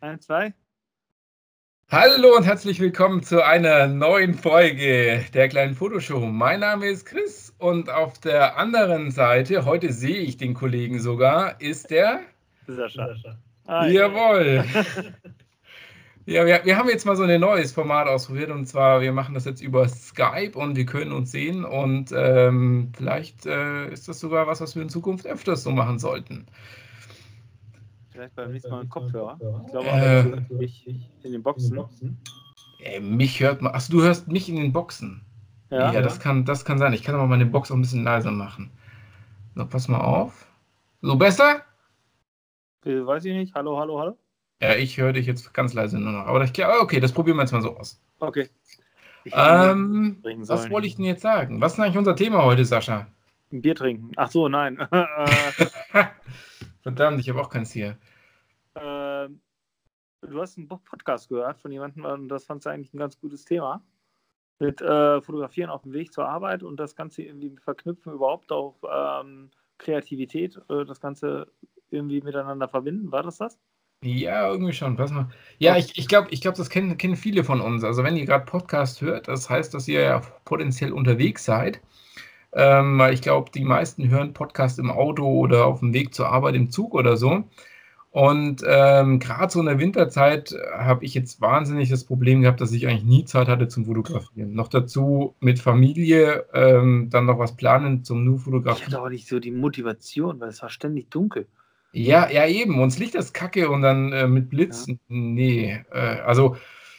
Eins, zwei. Hallo und herzlich willkommen zu einer neuen Folge der kleinen Fotoshow. Mein Name ist Chris und auf der anderen Seite, heute sehe ich den Kollegen sogar, ist der Sascha. Hi. Jawohl. ja, wir, wir haben jetzt mal so ein neues Format ausprobiert und zwar, wir machen das jetzt über Skype und wir können uns sehen und ähm, vielleicht äh, ist das sogar was, was wir in Zukunft öfters so machen sollten. Vielleicht beim nächsten Mal ein Kopfhörer. Ich glaube, äh, ich in den Boxen. Äh, mich hört man. Achso, du hörst mich in den Boxen. Ja, ja, das, Kann, das kann sein. Ich kann aber meine Box auch ein bisschen leiser machen. So, pass mal auf. So besser? Äh, weiß ich nicht. Hallo, hallo, hallo? Ja, ich höre dich jetzt ganz leise nur noch. Aber ich, okay, das probieren wir jetzt mal so aus. Okay. Ähm, was wollte ich denn jetzt sagen? Was ist eigentlich unser Thema heute, Sascha? Ein Bier trinken. Ach so, nein. Verdammt, ich habe auch keins hier. Äh, du hast einen Podcast gehört von jemandem und das fand du eigentlich ein ganz gutes Thema. Mit äh, Fotografieren auf dem Weg zur Arbeit und das Ganze irgendwie verknüpfen, überhaupt auch ähm, Kreativität, äh, das Ganze irgendwie miteinander verbinden. War das das? Ja, irgendwie schon. Pass mal. Ja, ich, ich glaube, ich glaub, das kennen, kennen viele von uns. Also wenn ihr gerade Podcast hört, das heißt, dass ihr ja potenziell unterwegs seid. Ähm, ich glaube, die meisten hören Podcast im Auto oder auf dem Weg zur Arbeit im Zug oder so. Und ähm, gerade so in der Winterzeit habe ich jetzt wahnsinnig das Problem gehabt, dass ich eigentlich nie Zeit hatte zum Fotografieren. Noch dazu mit Familie, ähm, dann noch was planen zum nur Fotografieren. Ich hatte auch nicht so die Motivation, weil es war ständig dunkel. Ja, ja, eben. Uns Licht ist kacke und dann äh, mit Blitz, ja. nee. Äh, also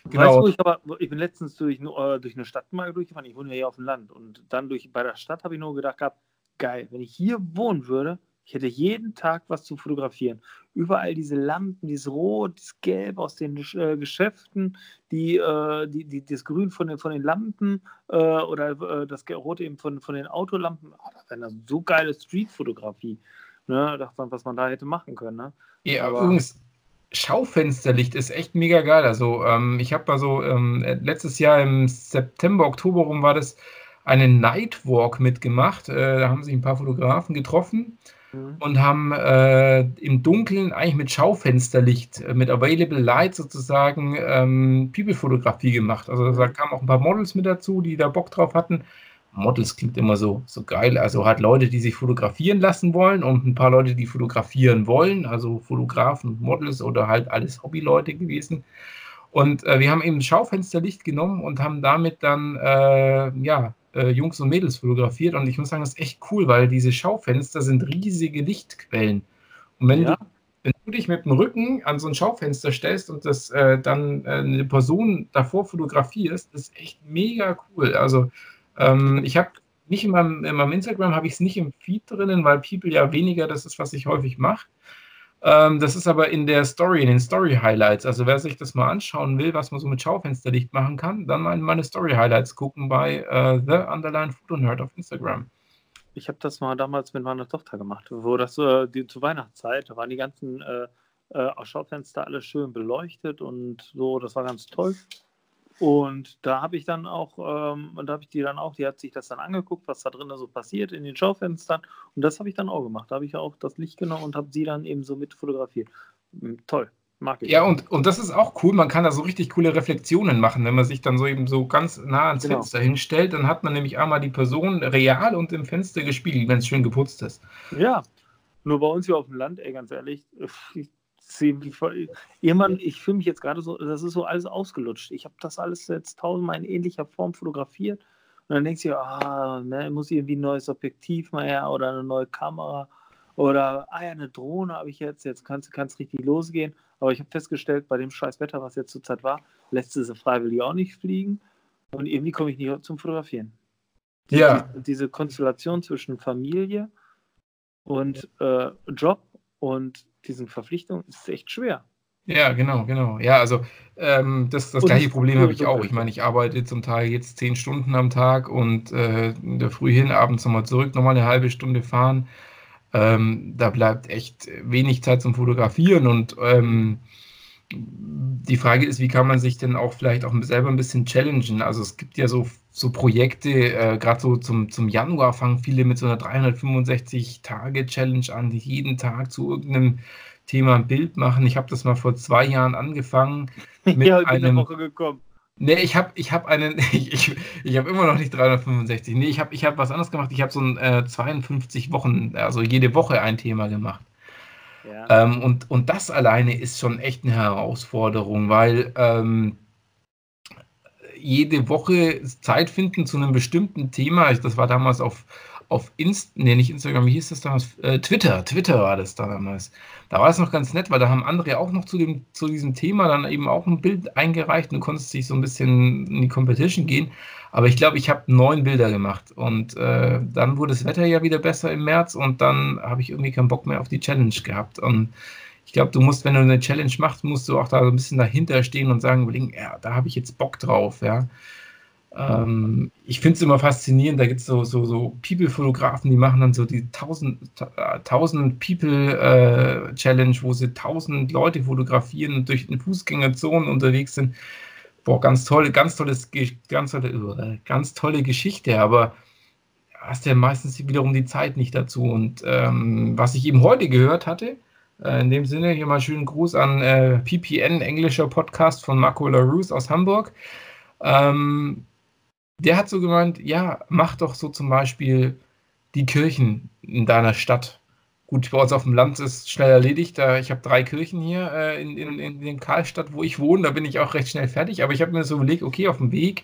Genau. Weißt du, ich, aber, ich bin letztens durch, äh, durch eine Stadt mal durchgefahren. Ich wohne ja hier auf dem Land. Und dann durch, bei der Stadt habe ich nur gedacht gehabt, geil, wenn ich hier wohnen würde, ich hätte jeden Tag was zu fotografieren. Überall diese Lampen, dieses Rot, das Gelb aus den äh, Geschäften, die, äh, die, die, das Grün von den, von den Lampen äh, oder äh, das Rot eben von, von den Autolampen. Oh, das wäre eine so geile Streetfotografie. Ne? Dachte man, was man da hätte machen können. Ne? Ja, aber, übrigens, Schaufensterlicht ist echt mega geil. Also ähm, ich habe mal so ähm, letztes Jahr im September, Oktober rum war das einen Nightwalk mitgemacht. Äh, da haben sich ein paar Fotografen getroffen mhm. und haben äh, im Dunkeln eigentlich mit Schaufensterlicht, äh, mit Available Light sozusagen ähm, People-Fotografie gemacht. Also da kamen auch ein paar Models mit dazu, die da Bock drauf hatten. Models klingt immer so, so geil. Also hat Leute, die sich fotografieren lassen wollen und ein paar Leute, die fotografieren wollen, also Fotografen, Models oder halt alles Hobbyleute gewesen. Und äh, wir haben eben Schaufensterlicht genommen und haben damit dann äh, ja, äh, Jungs und Mädels fotografiert. Und ich muss sagen, das ist echt cool, weil diese Schaufenster sind riesige Lichtquellen. Und wenn, ja. du, wenn du dich mit dem Rücken an so ein Schaufenster stellst und das äh, dann äh, eine Person davor fotografierst, ist echt mega cool. Also ähm, ich habe nicht in meinem, in meinem Instagram habe ich es nicht im Feed drinnen, weil People ja weniger das ist, was ich häufig mache. Ähm, das ist aber in der Story, in den Story-Highlights. Also wer sich das mal anschauen will, was man so mit Schaufensterlicht machen kann, dann mal in meine Story-Highlights gucken bei äh, The Underline Photo Nerd auf Instagram. Ich habe das mal damals mit meiner Tochter gemacht, wo das äh, die, zur Weihnachtszeit, da waren die ganzen äh, äh, Schaufenster alle schön beleuchtet und so, das war ganz toll. Und da habe ich dann auch, ähm, da habe ich die dann auch, die hat sich das dann angeguckt, was da drin so passiert in den Schaufenstern. Und das habe ich dann auch gemacht. Da habe ich auch das Licht genommen und habe sie dann eben so mit fotografiert. Hm, toll. Mag ich. Ja, und, und das ist auch cool. Man kann da so richtig coole Reflexionen machen, wenn man sich dann so eben so ganz nah ans genau. Fenster hinstellt. Dann hat man nämlich einmal die Person real und im Fenster gespiegelt, wenn es schön geputzt ist. Ja, nur bei uns hier auf dem Land, ey, ganz ehrlich, wie irgendwann, ich fühle mich jetzt gerade so, das ist so alles ausgelutscht. Ich habe das alles jetzt tausendmal in ähnlicher Form fotografiert. Und dann denkst du, ah, ne, muss irgendwie ein neues Objektiv mal her oder eine neue Kamera oder ah ja, eine Drohne habe ich jetzt, jetzt kann es richtig losgehen. Aber ich habe festgestellt, bei dem scheiß Wetter, was jetzt zurzeit war, lässt sie freiwillig auch nicht fliegen. Und irgendwie komme ich nicht zum Fotografieren. Die, ja. Die, diese Konstellation zwischen Familie und äh, Job und diesen Verpflichtungen ist echt schwer. Ja, genau, genau. Ja, also ähm, das, das gleiche Problem habe ich auch. Ich meine, ich arbeite zum Teil jetzt zehn Stunden am Tag und äh, in der Früh hin, abends nochmal zurück, nochmal eine halbe Stunde fahren. Ähm, da bleibt echt wenig Zeit zum Fotografieren und ähm, die Frage ist, wie kann man sich denn auch vielleicht auch selber ein bisschen challengen? Also es gibt ja so, so Projekte, äh, gerade so zum, zum Januar fangen viele mit so einer 365-Tage-Challenge an, die jeden Tag zu irgendeinem Thema Bild machen. Ich habe das mal vor zwei Jahren angefangen. Mit ja, einem, Woche gekommen. Nee, ich habe ich hab einen, ich, ich, ich habe immer noch nicht 365. Nee, ich habe ich hab was anderes gemacht. Ich habe so ein äh, 52 Wochen, also jede Woche ein Thema gemacht. Ähm, und, und das alleine ist schon echt eine Herausforderung, weil ähm, jede Woche Zeit finden zu einem bestimmten Thema, das war damals auf, auf Inst nee, nicht Instagram, wie hieß das damals? Äh, Twitter, Twitter war das damals. Da war es noch ganz nett, weil da haben andere auch noch zu, dem, zu diesem Thema dann eben auch ein Bild eingereicht und du konntest dich so ein bisschen in die Competition gehen. Aber ich glaube, ich habe neun Bilder gemacht und äh, dann wurde das Wetter ja wieder besser im März und dann habe ich irgendwie keinen Bock mehr auf die Challenge gehabt. Und ich glaube, du musst, wenn du eine Challenge machst, musst du auch da so ein bisschen dahinter stehen und sagen, ja, da habe ich jetzt Bock drauf, ja. Ähm, ich finde es immer faszinierend, da gibt es so, so, so People-Fotografen, die machen dann so die 1000, 1000 People-Challenge, äh, wo sie 1000 Leute fotografieren und durch eine Fußgängerzone unterwegs sind. Boah, ganz tolle, ganz tolles, ganz tolle, äh, ganz tolle Geschichte, aber hast ja meistens wiederum die Zeit nicht dazu. Und ähm, was ich eben heute gehört hatte, äh, in dem Sinne hier mal schönen Gruß an äh, PPN, englischer Podcast von Marco LaRousse aus Hamburg. Ähm, der hat so gemeint, ja, mach doch so zum Beispiel die Kirchen in deiner Stadt. Gut, bei uns auf dem Land ist schnell erledigt. Da, ich habe drei Kirchen hier äh, in, in, in, in Karlstadt, wo ich wohne. Da bin ich auch recht schnell fertig. Aber ich habe mir so überlegt, okay, auf dem Weg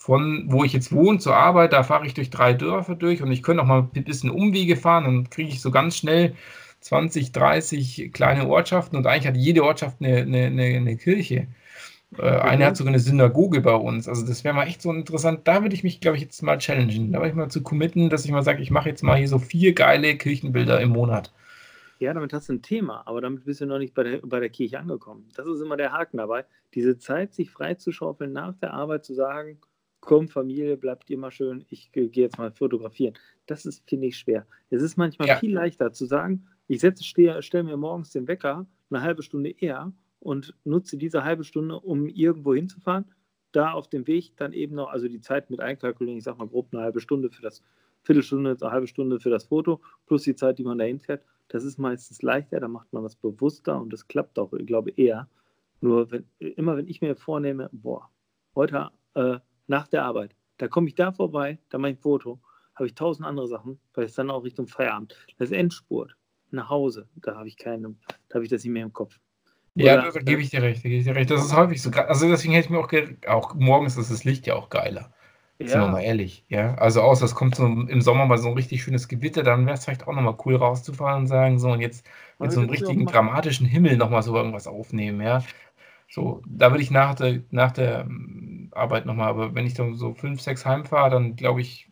von wo ich jetzt wohne zur Arbeit, da fahre ich durch drei Dörfer durch und ich könnte auch mal ein bisschen Umwege fahren. Dann kriege ich so ganz schnell 20, 30 kleine Ortschaften und eigentlich hat jede Ortschaft eine, eine, eine, eine Kirche. Äh, eine hat sogar eine Synagoge bei uns. Also das wäre mal echt so interessant. Da würde ich mich, glaube ich, jetzt mal challengen. Da würde ich mal zu committen, dass ich mal sage, ich mache jetzt mal hier so vier geile Kirchenbilder im Monat. Ja, damit hast du ein Thema, aber damit bist du noch nicht bei der, bei der Kirche angekommen. Das ist immer der Haken dabei. Diese Zeit, sich freizuschaufeln, nach der Arbeit zu sagen, komm, Familie, bleibt ihr mal schön, ich gehe jetzt mal fotografieren. Das ist, finde ich, schwer. Es ist manchmal ja. viel leichter zu sagen, ich stelle mir morgens den Wecker eine halbe Stunde eher und nutze diese halbe Stunde, um irgendwo hinzufahren. Da auf dem Weg dann eben noch, also die Zeit mit einkalkulieren, ich sag mal grob eine halbe Stunde für das, Viertelstunde, eine halbe Stunde für das Foto, plus die Zeit, die man dahin fährt. Das ist meistens leichter, da macht man was bewusster und das klappt auch, ich glaube, eher. Nur wenn, immer wenn ich mir vornehme, boah, heute äh, nach der Arbeit, da komme ich da vorbei, da mache ich ein Foto, habe ich tausend andere Sachen, weil es dann auch Richtung Feierabend. Das Endspurt, nach Hause, da habe ich keine, da habe ich das nicht mehr im Kopf. Ja, da gebe ich dir recht, da gebe ich dir recht. Das ist häufig so. Also deswegen hätte ich mir auch, auch morgens ist das Licht ja auch geiler. Ja. Sind wir mal ehrlich, ja. Also außer es kommt so im Sommer mal so ein richtig schönes Gewitter, dann wäre es vielleicht auch nochmal cool rauszufahren und sagen, so und jetzt mit so einem richtigen dramatischen Himmel nochmal so irgendwas aufnehmen, ja. So, da würde ich nach der, nach der ähm, Arbeit nochmal, aber wenn ich dann so fünf, sechs heimfahre, dann glaube ich,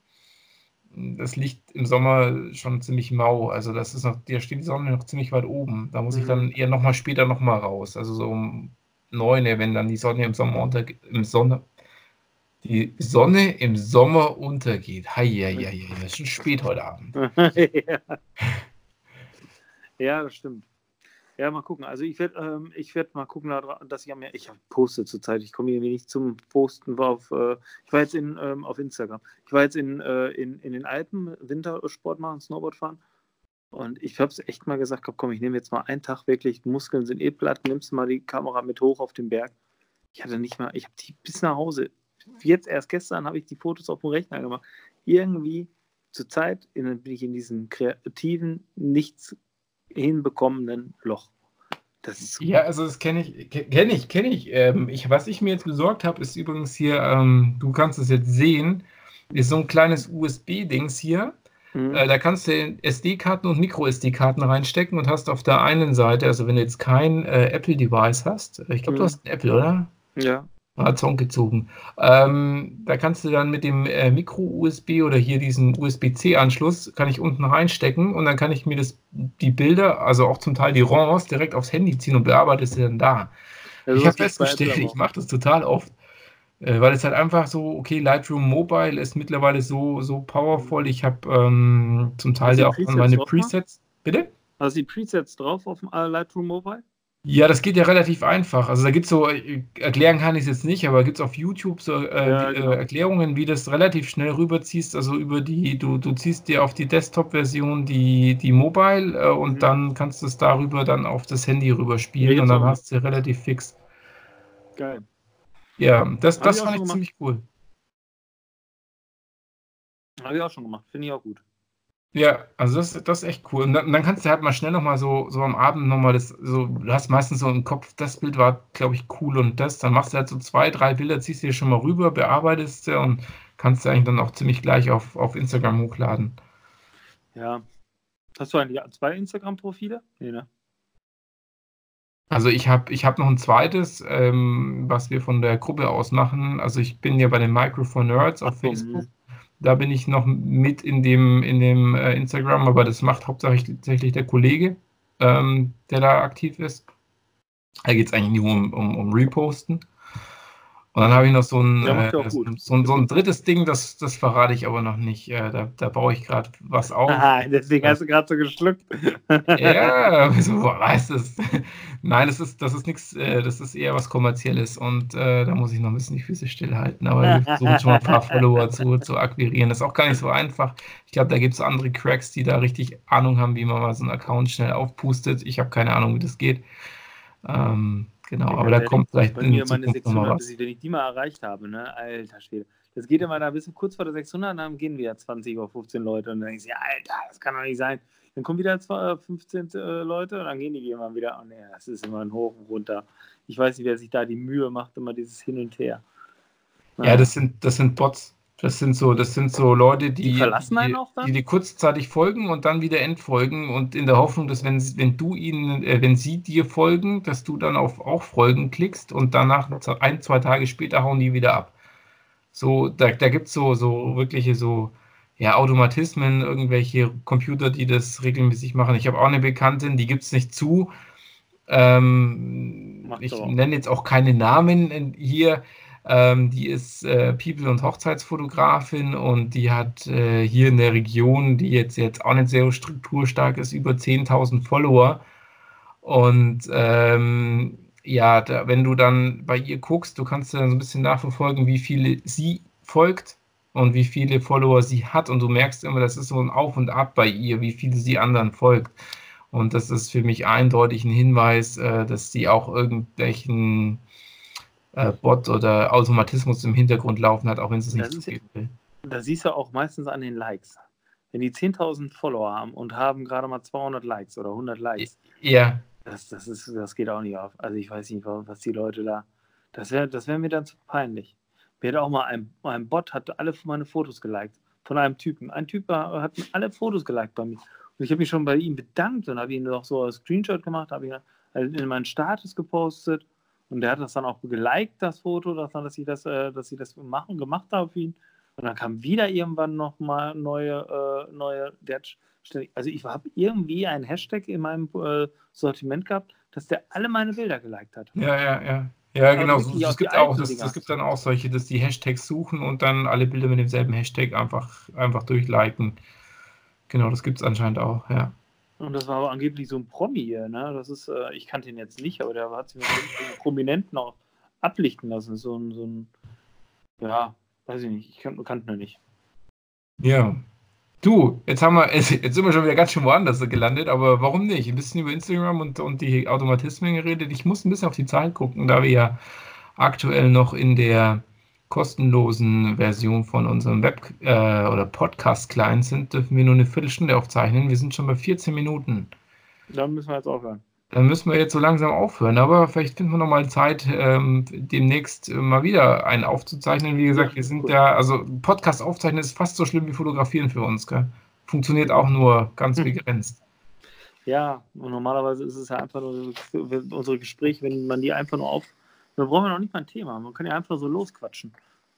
das Licht im Sommer schon ziemlich mau. Also das ist noch, da steht die Sonne noch ziemlich weit oben. Da muss mhm. ich dann eher nochmal später nochmal raus. Also so um neun, wenn dann die Sonne im Sommer untergeht, im Sonne, die Sonne im Sommer untergeht. Hei, hei, hei, hei. ist schon spät heute Abend. ja. ja, das stimmt. Ja, mal gucken. Also ich werde ähm, werd mal gucken, dass ich mir, ich poste zurzeit, ich komme irgendwie nicht zum Posten auf, äh, ich war jetzt in, ähm, auf Instagram. Ich war jetzt in, äh, in, in den Alpen, Wintersport machen, Snowboard fahren. Und ich habe es echt mal gesagt, komm, ich nehme jetzt mal einen Tag wirklich, Muskeln sind eh platt, nimmst mal die Kamera mit hoch auf den Berg. Ich hatte nicht mal, ich habe die bis nach Hause, jetzt erst gestern habe ich die Fotos auf dem Rechner gemacht. Irgendwie zur Zeit bin ich in diesem kreativen, nichts hinbekommenen Loch. Das ist ja, also das kenne ich, kenne ich, kenne ich. Ähm, ich. Was ich mir jetzt besorgt habe, ist übrigens hier, ähm, du kannst es jetzt sehen, ist so ein kleines USB-Dings hier. Mhm. Äh, da kannst du SD-Karten und Micro-SD-Karten reinstecken und hast auf der einen Seite, also wenn du jetzt kein äh, Apple-Device hast, ich glaube, mhm. du hast ein Apple, oder? Ja Song gezogen. Ähm, da kannst du dann mit dem äh, Micro-USB oder hier diesen USB-C-Anschluss, kann ich unten reinstecken und dann kann ich mir das, die Bilder, also auch zum Teil die RAWs, direkt aufs Handy ziehen und bearbeite sie dann da. Ja, ich habe festgestellt, ich mache das total oft, äh, weil es halt einfach so, okay, Lightroom Mobile ist mittlerweile so, so powerful. Ich habe ähm, zum Teil ja auch meine Presets. Bitte? Hast du die Presets drauf auf dem äh, Lightroom Mobile? Ja, das geht ja relativ einfach. Also da gibt es so, äh, erklären kann ich es jetzt nicht, aber gibt es auf YouTube so äh, ja, genau. Erklärungen, wie du das relativ schnell rüberziehst. Also über die, du, du ziehst dir auf die Desktop-Version die, die Mobile äh, und mhm. dann kannst du es darüber dann auf das Handy rüberspielen und dann hast du relativ fix. Geil. Ja, das, das fand ich gemacht. ziemlich cool. Habe ich auch schon gemacht, finde ich auch gut. Ja, also das, das ist echt cool. Und dann, dann kannst du halt mal schnell nochmal so, so am Abend nochmal das, so, du hast meistens so im Kopf, das Bild war, glaube ich, cool und das. Dann machst du halt so zwei, drei Bilder, ziehst dir schon mal rüber, bearbeitest sie und kannst du eigentlich dann auch ziemlich gleich auf, auf Instagram hochladen. Ja. Hast du eigentlich zwei Instagram-Profile? Nee, ne? Also ich habe ich hab noch ein zweites, ähm, was wir von der Gruppe aus machen. Also ich bin ja bei den Microphone Nerds auf Facebook. Da bin ich noch mit in dem, in dem äh, Instagram, aber das macht hauptsächlich der Kollege, ähm, der da aktiv ist. Da geht es eigentlich nur um, um, um Reposten. Und dann habe ich noch so ein, ja, äh, so, so, so, ein drittes Ding, das, das verrate ich aber noch nicht. Äh, da, da baue ich gerade was auf. Aha, deswegen hast du gerade so geschluckt. ja, wieso weißt du es? Nein, das ist, das ist nichts, äh, das ist eher was Kommerzielles und äh, da muss ich noch ein bisschen die Füße stillhalten. Aber wir versuchen schon mal ein paar Follower zu, zu akquirieren. Das ist auch gar nicht so einfach. Ich glaube, da gibt es andere Cracks, die da richtig Ahnung haben, wie man mal so einen Account schnell aufpustet. Ich habe keine Ahnung, wie das geht. Ähm, Genau, aber da kommt vielleicht bei mir meine 600, bis ich, wenn ich die mal erreicht habe, ne? Alter Schwede. Das geht immer da bis kurz vor der 600, dann gehen wieder 20 oder 15 Leute und dann denke ich, Alter, das kann doch nicht sein. Dann kommen wieder 15 äh, Leute und dann gehen die immer wieder. Oh ne, das ist immer ein Hoch und runter. Ich weiß nicht, wer sich da die Mühe macht, immer dieses Hin und Her. Ja, das sind, das sind Bots. Das sind so, das sind so Leute, die, die verlassen einen auch dann? die, die kurzzeitig folgen und dann wieder entfolgen und in der Hoffnung, dass wenn, wenn du ihnen, äh, wenn sie dir folgen, dass du dann auf auch folgen klickst und danach ein, zwei Tage später hauen die wieder ab. So, da, da gibt es so, so wirkliche so ja, Automatismen, irgendwelche Computer, die das regelmäßig machen. Ich habe auch eine Bekanntin, die gibt es nicht zu. Ähm, ich nenne jetzt auch keine Namen hier. Ähm, die ist äh, People- und Hochzeitsfotografin und die hat äh, hier in der Region, die jetzt, jetzt auch nicht sehr strukturstark ist, über 10.000 Follower. Und ähm, ja, da, wenn du dann bei ihr guckst, du kannst dann so ein bisschen nachverfolgen, wie viele sie folgt und wie viele Follower sie hat. Und du merkst immer, das ist so ein Auf und Ab bei ihr, wie viele sie anderen folgt. Und das ist für mich eindeutig ein Hinweis, äh, dass sie auch irgendwelchen äh, Bot oder Automatismus im Hintergrund laufen hat, auch wenn es nicht zugeben will. Da siehst du auch meistens an den Likes. Wenn die 10.000 Follower haben und haben gerade mal 200 Likes oder 100 Likes, ja. das, das, ist, das geht auch nicht auf. Also ich weiß nicht, was die Leute da. Das wäre das wär mir dann zu peinlich. Mir hat auch mal ein, ein Bot hat alle meine Fotos geliked. Von einem Typen. Ein Typ hat alle Fotos geliked bei mir. Und ich habe mich schon bei ihm bedankt und habe ihn noch so als Screenshot gemacht, habe ihn in meinen Status gepostet und der hat das dann auch geliked, das Foto, dass, dass ich das, äh, dass ich das machen, gemacht habe für ihn. Und dann kam wieder irgendwann nochmal neue, äh, neue, hat also ich habe irgendwie einen Hashtag in meinem äh, Sortiment gehabt, dass der alle meine Bilder geliked hat. Ja, ja, ja. Ja, also genau. So, es gibt auch, das, das, gibt dann auch solche, dass die Hashtags suchen und dann alle Bilder mit demselben Hashtag einfach, einfach durchliken. Genau, das gibt es anscheinend auch, ja. Und das war aber angeblich so ein Promi hier, ne? Das ist, äh, ich kannte ihn jetzt nicht, aber der hat sich mit so Prominenten auch ablichten lassen. So ein, so ein, ja, weiß ich nicht, ich kan kannte ihn nicht. Ja. Du, jetzt haben wir, jetzt sind wir schon wieder ganz schön woanders gelandet, aber warum nicht? Ein bisschen über Instagram und, und die Automatismen geredet. Ich muss ein bisschen auf die Zahlen gucken, da wir ja aktuell noch in der kostenlosen Version von unserem Web- äh, oder Podcast-Client sind, dürfen wir nur eine Viertelstunde aufzeichnen. Wir sind schon bei 14 Minuten. Dann müssen wir jetzt aufhören. Dann müssen wir jetzt so langsam aufhören, aber vielleicht finden wir noch mal Zeit, ähm, demnächst mal wieder einen aufzuzeichnen. Wie gesagt, wir sind ja, also Podcast aufzeichnen ist fast so schlimm wie fotografieren für uns. Gell? Funktioniert auch nur ganz hm. begrenzt. Ja, und normalerweise ist es ja einfach nur unsere Gespräche, wenn man die einfach nur auf, da brauchen wir noch nicht mal ein Thema. Man kann ja einfach so losquatschen.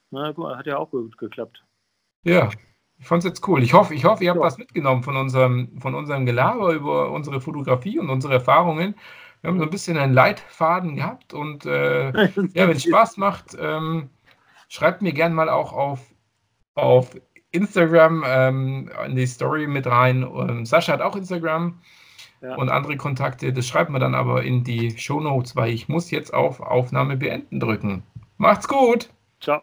Na, mal, hat ja auch gut geklappt. Ja, ich fand es jetzt cool. Ich hoffe, ich hoffe ihr habt ja. was mitgenommen von unserem, von unserem Gelaber über unsere Fotografie und unsere Erfahrungen. Wir haben so ein bisschen einen Leitfaden gehabt und äh, ja, wenn es Spaß macht, ähm, schreibt mir gerne mal auch auf, auf Instagram ähm, in die Story mit rein. Ähm, Sascha hat auch Instagram. Ja. und andere Kontakte. Das schreibt man dann aber in die Show Notes, weil ich muss jetzt auf Aufnahme beenden drücken. Macht's gut! Ciao.